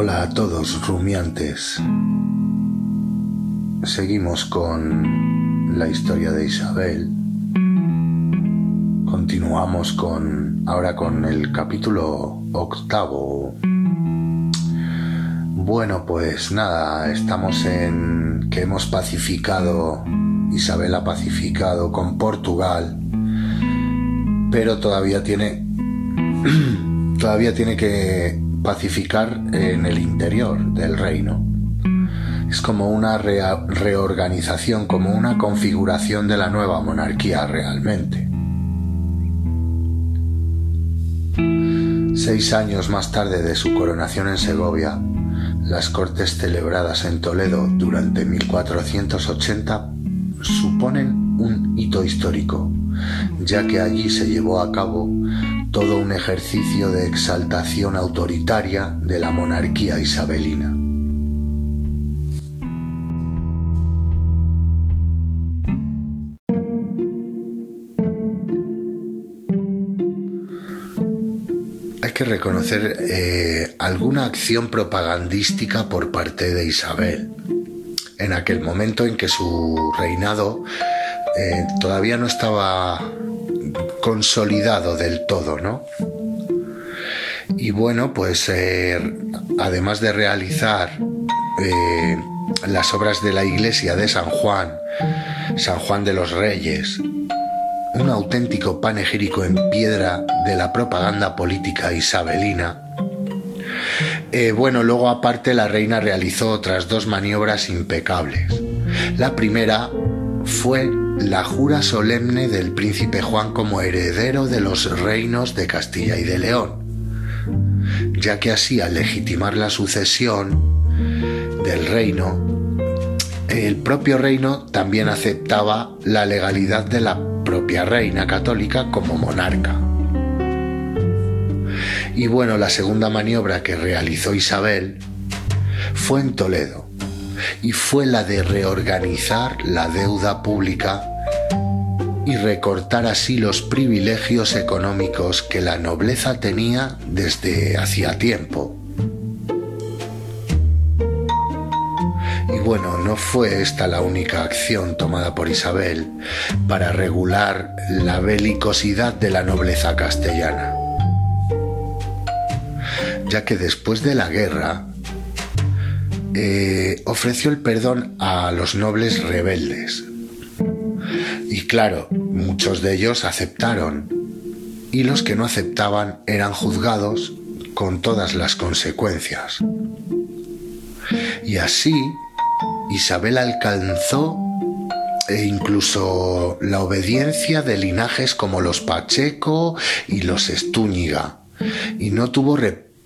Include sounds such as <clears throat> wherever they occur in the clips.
Hola a todos rumiantes. Seguimos con la historia de Isabel. Continuamos con ahora con el capítulo octavo. Bueno, pues nada, estamos en que hemos pacificado, Isabel ha pacificado con Portugal, pero todavía tiene <clears throat> todavía tiene que pacificar en el interior del reino. Es como una reorganización, como una configuración de la nueva monarquía realmente. Seis años más tarde de su coronación en Segovia, las cortes celebradas en Toledo durante 1480 suponen un hito histórico, ya que allí se llevó a cabo todo un ejercicio de exaltación autoritaria de la monarquía isabelina. Hay que reconocer eh, alguna acción propagandística por parte de Isabel en aquel momento en que su reinado eh, todavía no estaba consolidado del todo, ¿no? Y bueno, pues eh, además de realizar eh, las obras de la iglesia de San Juan, San Juan de los Reyes, un auténtico panegírico en piedra de la propaganda política isabelina, eh, bueno, luego aparte la reina realizó otras dos maniobras impecables. La primera fue la jura solemne del príncipe Juan como heredero de los reinos de Castilla y de León, ya que así al legitimar la sucesión del reino, el propio reino también aceptaba la legalidad de la propia reina católica como monarca. Y bueno, la segunda maniobra que realizó Isabel fue en Toledo y fue la de reorganizar la deuda pública y recortar así los privilegios económicos que la nobleza tenía desde hacía tiempo. Y bueno, no fue esta la única acción tomada por Isabel para regular la belicosidad de la nobleza castellana, ya que después de la guerra eh, ofreció el perdón a los nobles rebeldes. Y claro, muchos de ellos aceptaron, y los que no aceptaban eran juzgados con todas las consecuencias. Y así, Isabel alcanzó e incluso la obediencia de linajes como los Pacheco y los Estúñiga, y no tuvo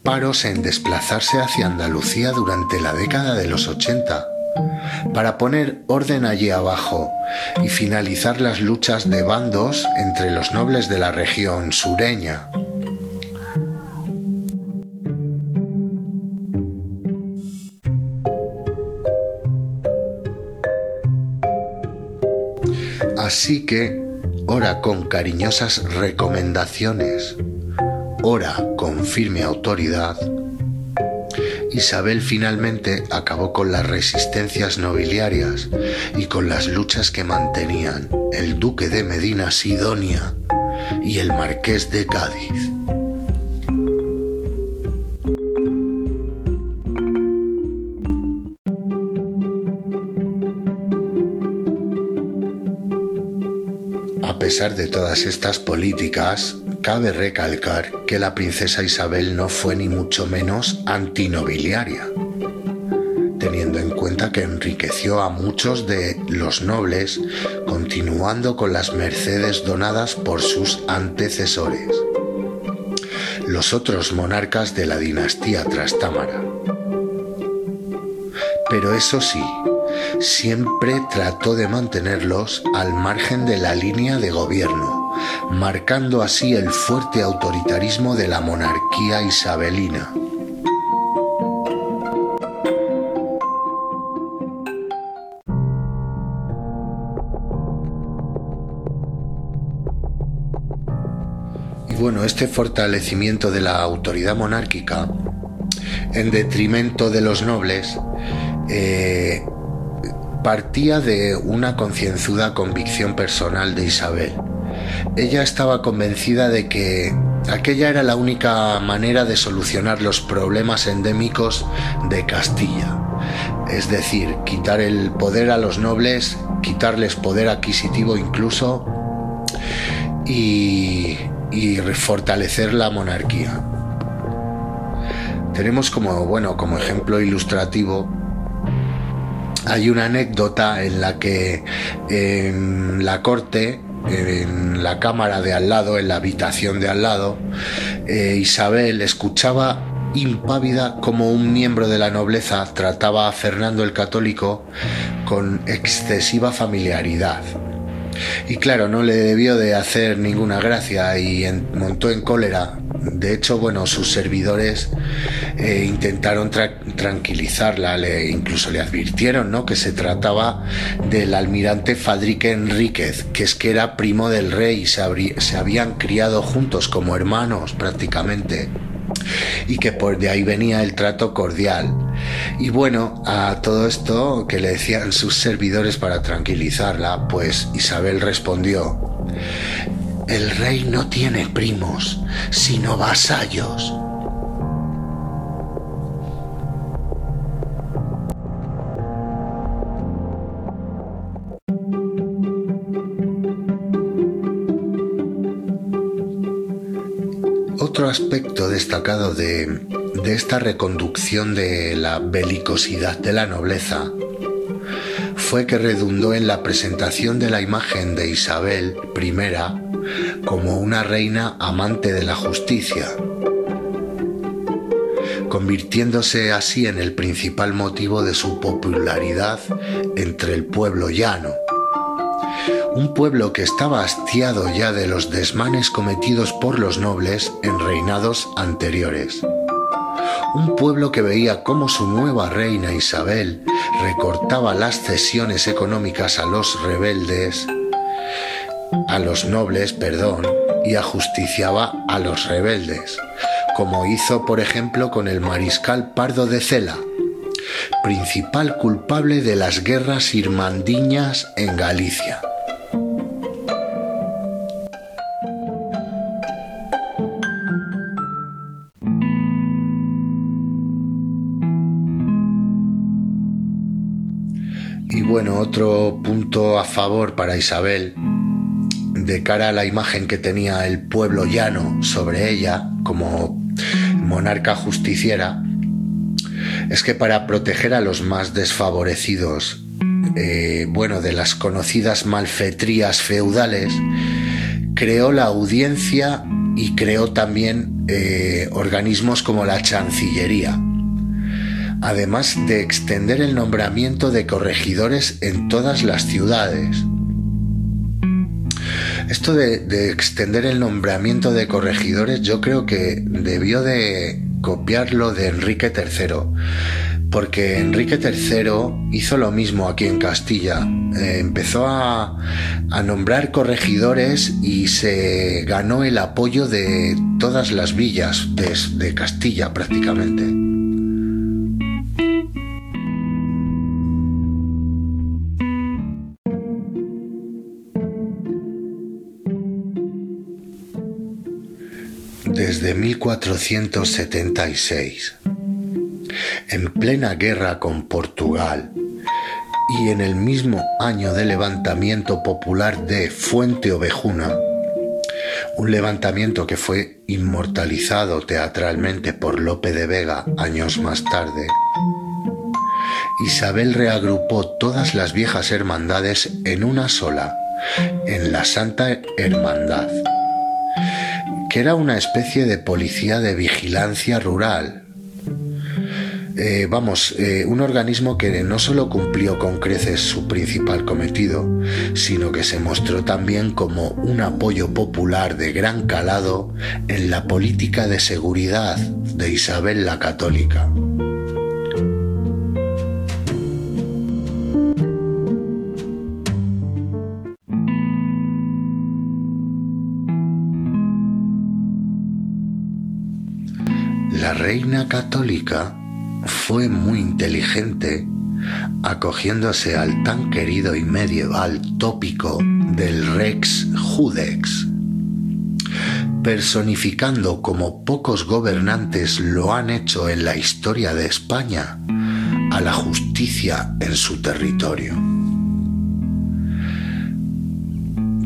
paros en desplazarse hacia Andalucía durante la década de los 80 para poner orden allí abajo y finalizar las luchas de bandos entre los nobles de la región sureña. Así que, ora con cariñosas recomendaciones ora con firme autoridad, Isabel finalmente acabó con las resistencias nobiliarias y con las luchas que mantenían el duque de Medina Sidonia y el marqués de Cádiz. A pesar de todas estas políticas, Cabe recalcar que la princesa Isabel no fue ni mucho menos antinobiliaria, teniendo en cuenta que enriqueció a muchos de los nobles, continuando con las mercedes donadas por sus antecesores, los otros monarcas de la dinastía Trastámara. Pero eso sí, siempre trató de mantenerlos al margen de la línea de gobierno marcando así el fuerte autoritarismo de la monarquía isabelina. Y bueno, este fortalecimiento de la autoridad monárquica en detrimento de los nobles, eh, partía de una concienzuda convicción personal de Isabel. Ella estaba convencida de que aquella era la única manera de solucionar los problemas endémicos de Castilla, es decir, quitar el poder a los nobles, quitarles poder adquisitivo incluso y, fortalecer la monarquía. Tenemos como, bueno, como ejemplo ilustrativo hay una anécdota en la que en la corte, en la cámara de al lado, en la habitación de al lado, eh, Isabel escuchaba impávida como un miembro de la nobleza trataba a Fernando el Católico con excesiva familiaridad. Y claro, no le debió de hacer ninguna gracia y montó en cólera. De hecho, bueno, sus servidores eh, intentaron tranquilizarla, le, incluso le advirtieron ¿no? que se trataba del almirante Fadrique Enríquez, que es que era primo del rey y se, se habían criado juntos como hermanos prácticamente y que por de ahí venía el trato cordial. Y bueno, a todo esto que le decían sus servidores para tranquilizarla, pues Isabel respondió, el rey no tiene primos, sino vasallos. Aspecto destacado de, esta reconducción de la belicosidad de la nobleza fue que redundó en la presentación de la imagen de Isabel I como una reina amante de la justicia, convirtiéndose así en el principal motivo de su popularidad entre el pueblo llano un pueblo que estaba hastiado ya de los desmanes cometidos por los nobles en reinados anteriores. Un pueblo que veía cómo su nueva reina Isabel recortaba las cesiones económicas a los rebeldes, a los nobles, perdón, y ajusticiaba a los rebeldes, como hizo por ejemplo con el mariscal Pardo de Cela, principal culpable de las guerras irmandiñas en Galicia. Favor para Isabel de cara a la imagen que tenía el pueblo llano sobre ella como monarca justiciera es que para proteger a los más desfavorecidos, eh, bueno, de las conocidas malfetrías feudales, creó la audiencia y creó también eh, organismos como la Chancillería además de extender el nombramiento de corregidores en todas las ciudades. Esto de, extender el nombramiento de corregidores yo creo que debió de copiarlo de Enrique III, porque Enrique III hizo lo mismo aquí en Castilla. Eh, empezó a, nombrar corregidores y se ganó el apoyo de todas las villas de Castilla prácticamente. 1476, en plena guerra con Portugal y en el mismo año del levantamiento popular de Fuente Ovejuna, un levantamiento que fue inmortalizado teatralmente por Lope de Vega años más tarde, Isabel reagrupó todas las viejas hermandades en una sola, en la Santa Hermandad que era una especie de policía de vigilancia rural. Eh, vamos, eh, un organismo que no solo cumplió con creces su principal cometido, sino que se mostró también como un apoyo popular de gran calado en la política de seguridad de Isabel la Católica. Reina católica fue muy inteligente acogiéndose al tan querido y medieval tópico del Rex Judex, personificando como pocos gobernantes lo han hecho en la historia de España a la justicia en su territorio.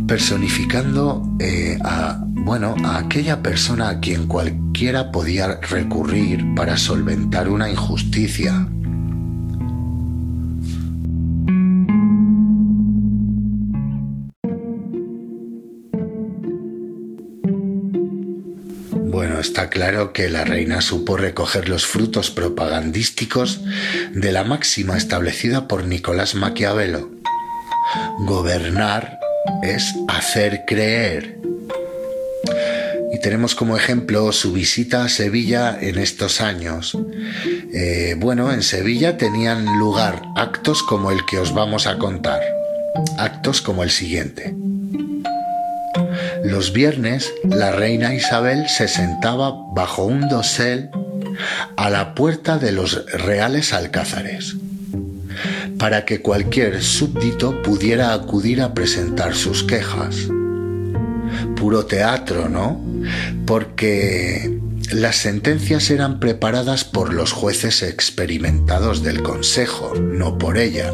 Personificando eh, a, bueno, a aquella persona a quien cualquiera podía recurrir para solventar una injusticia está claro que la reina supo recoger los frutos propagandísticos de la máxima establecida por Nicolás Maquiavelo. Gobernar es hacer creer. Tenemos como ejemplo su visita a Sevilla en estos años. Eh, bueno, en Sevilla tenían lugar actos como el que os vamos a contar. Actos como el siguiente. Los viernes la reina Isabel se sentaba bajo un dosel a la puerta de los reales alcázares para que cualquier súbdito pudiera acudir a presentar sus quejas. Puro teatro, ¿no? Porque las sentencias eran preparadas por los jueces experimentados del Consejo, no por ella.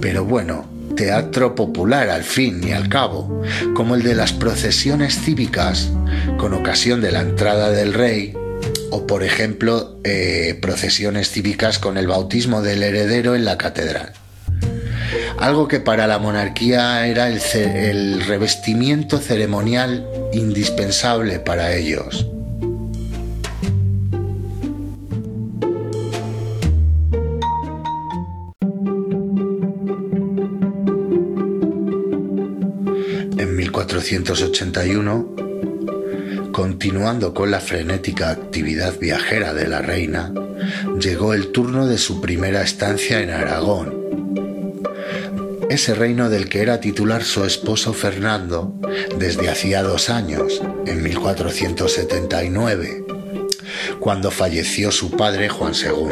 Pero bueno, teatro popular al fin y al cabo, como el de las procesiones cívicas con ocasión de la entrada del rey, o por ejemplo eh, procesiones cívicas con el bautismo del heredero en la catedral. Algo que para la monarquía era el revestimiento ceremonial indispensable para ellos. En 1481, continuando con la frenética actividad viajera de la reina, llegó el turno de su primera estancia en Aragón. Ese reino del que era titular su esposo Fernando desde hacía dos años, en 1479, cuando falleció su padre Juan II.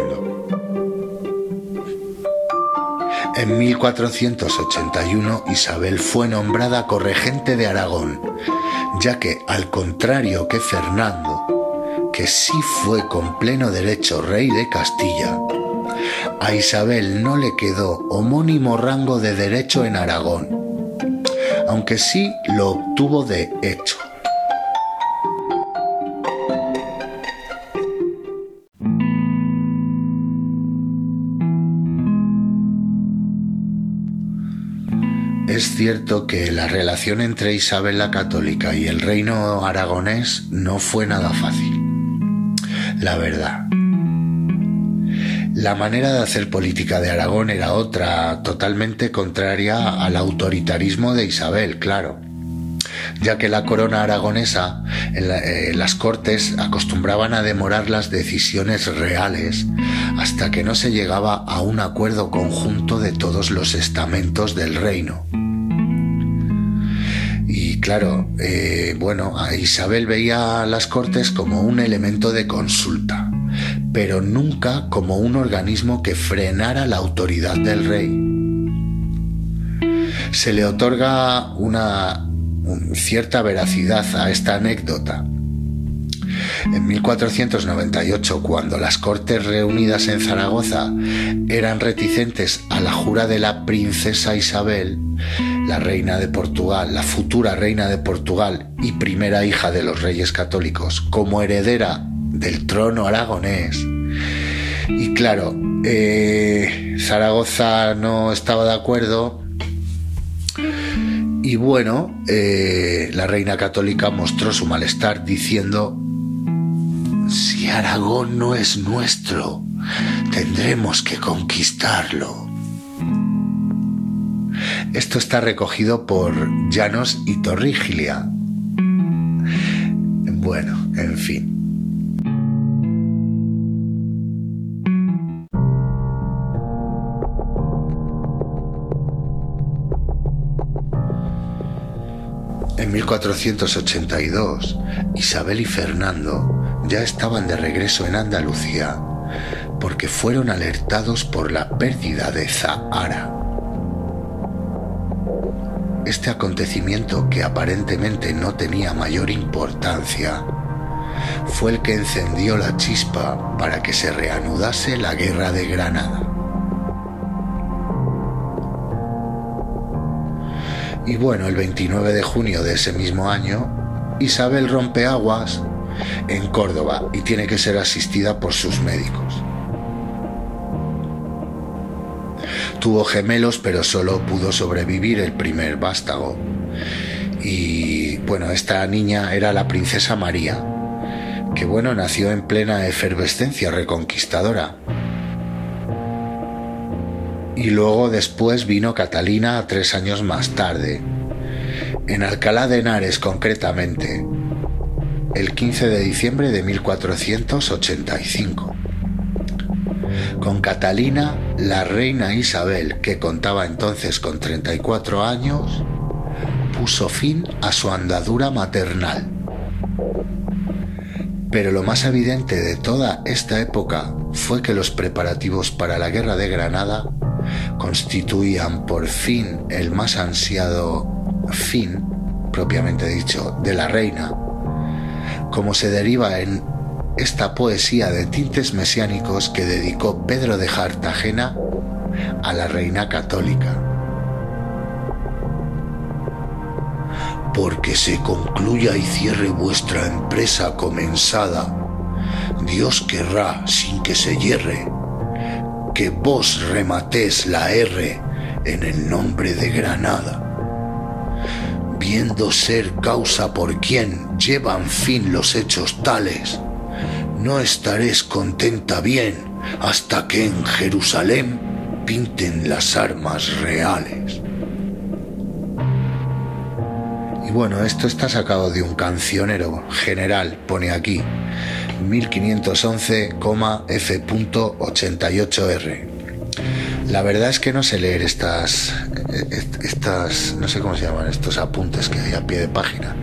En 1481 Isabel fue nombrada corregente de Aragón, ya que, al contrario que Fernando, que sí fue con pleno derecho rey de Castilla, a Isabel no le quedó homónimo rango de derecho en Aragón, aunque sí lo obtuvo de hecho. Es cierto que la relación entre Isabel la Católica y el reino aragonés no fue nada fácil. La verdad. La manera de hacer política de Aragón era otra, totalmente contraria al autoritarismo de Isabel, claro. Ya que la corona aragonesa eh, las cortes acostumbraban a demorar las decisiones reales hasta que no se llegaba a un acuerdo conjunto de todos los estamentos del reino. Claro, eh, bueno, a Isabel veía las Cortes como un elemento de consulta, pero nunca como un organismo que frenara la autoridad del rey. Se le otorga una cierta veracidad a esta anécdota. En 1498, cuando las Cortes reunidas en Zaragoza eran reticentes a la jura de la princesa Isabel, la reina de Portugal, la futura reina de Portugal y primera hija de los reyes católicos, como heredera del trono aragonés. Y claro, eh, Zaragoza no estaba de acuerdo. Y bueno, eh, la reina católica mostró su malestar diciendo, si Aragón no es nuestro, tendremos que conquistarlo. Esto está recogido por Llanos y Torrigilia. Bueno, en fin. En 1482, Isabel y Fernando ya estaban de regreso en Andalucía porque fueron alertados por la pérdida de Zahara. Este acontecimiento, que aparentemente no tenía mayor importancia, fue el que encendió la chispa para que se reanudase la guerra de Granada. Y bueno, el 29 de junio de ese mismo año, Isabel rompe aguas en Córdoba y tiene que ser asistida por sus médicos. Tuvo gemelos, pero solo pudo sobrevivir el primer vástago. Y bueno, esta niña era la princesa María, que bueno, nació en plena efervescencia reconquistadora. Y luego después vino Catalina tres años más tarde, en Alcalá de Henares concretamente, el 15 de diciembre de 1485. Con Catalina, la reina Isabel, que contaba entonces con 34 años, puso fin a su andadura maternal. Pero lo más evidente de toda esta época fue que los preparativos para la guerra de Granada constituían por fin el más ansiado fin, propiamente dicho, de la reina, como se deriva en esta poesía de tintes mesiánicos que dedicó Pedro de Cartagena a la reina católica. Porque se concluya y cierre vuestra empresa comenzada, Dios querrá, sin que se hierre, que vos rematés la R en el nombre de Granada, viendo ser causa por quien llevan fin los hechos tales, no estaréis contenta bien hasta que en Jerusalén pinten las armas reales. Y bueno, esto está sacado de un cancionero general, pone aquí, 1511,F.88R. La verdad es que no sé leer estas, estas, no sé cómo se llaman, estos apuntes que hay a pie de página.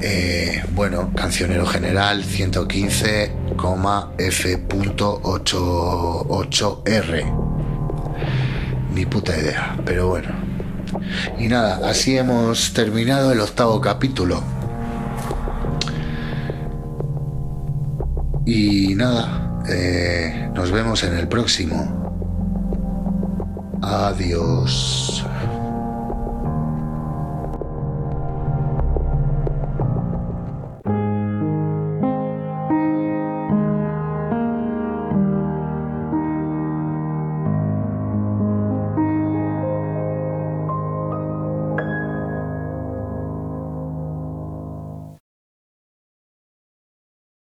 Eh, bueno, cancionero general 115,F.88R. Ni puta idea, pero bueno. Y nada, así hemos terminado el octavo capítulo. Y nada, eh, nos vemos en el próximo. Adiós.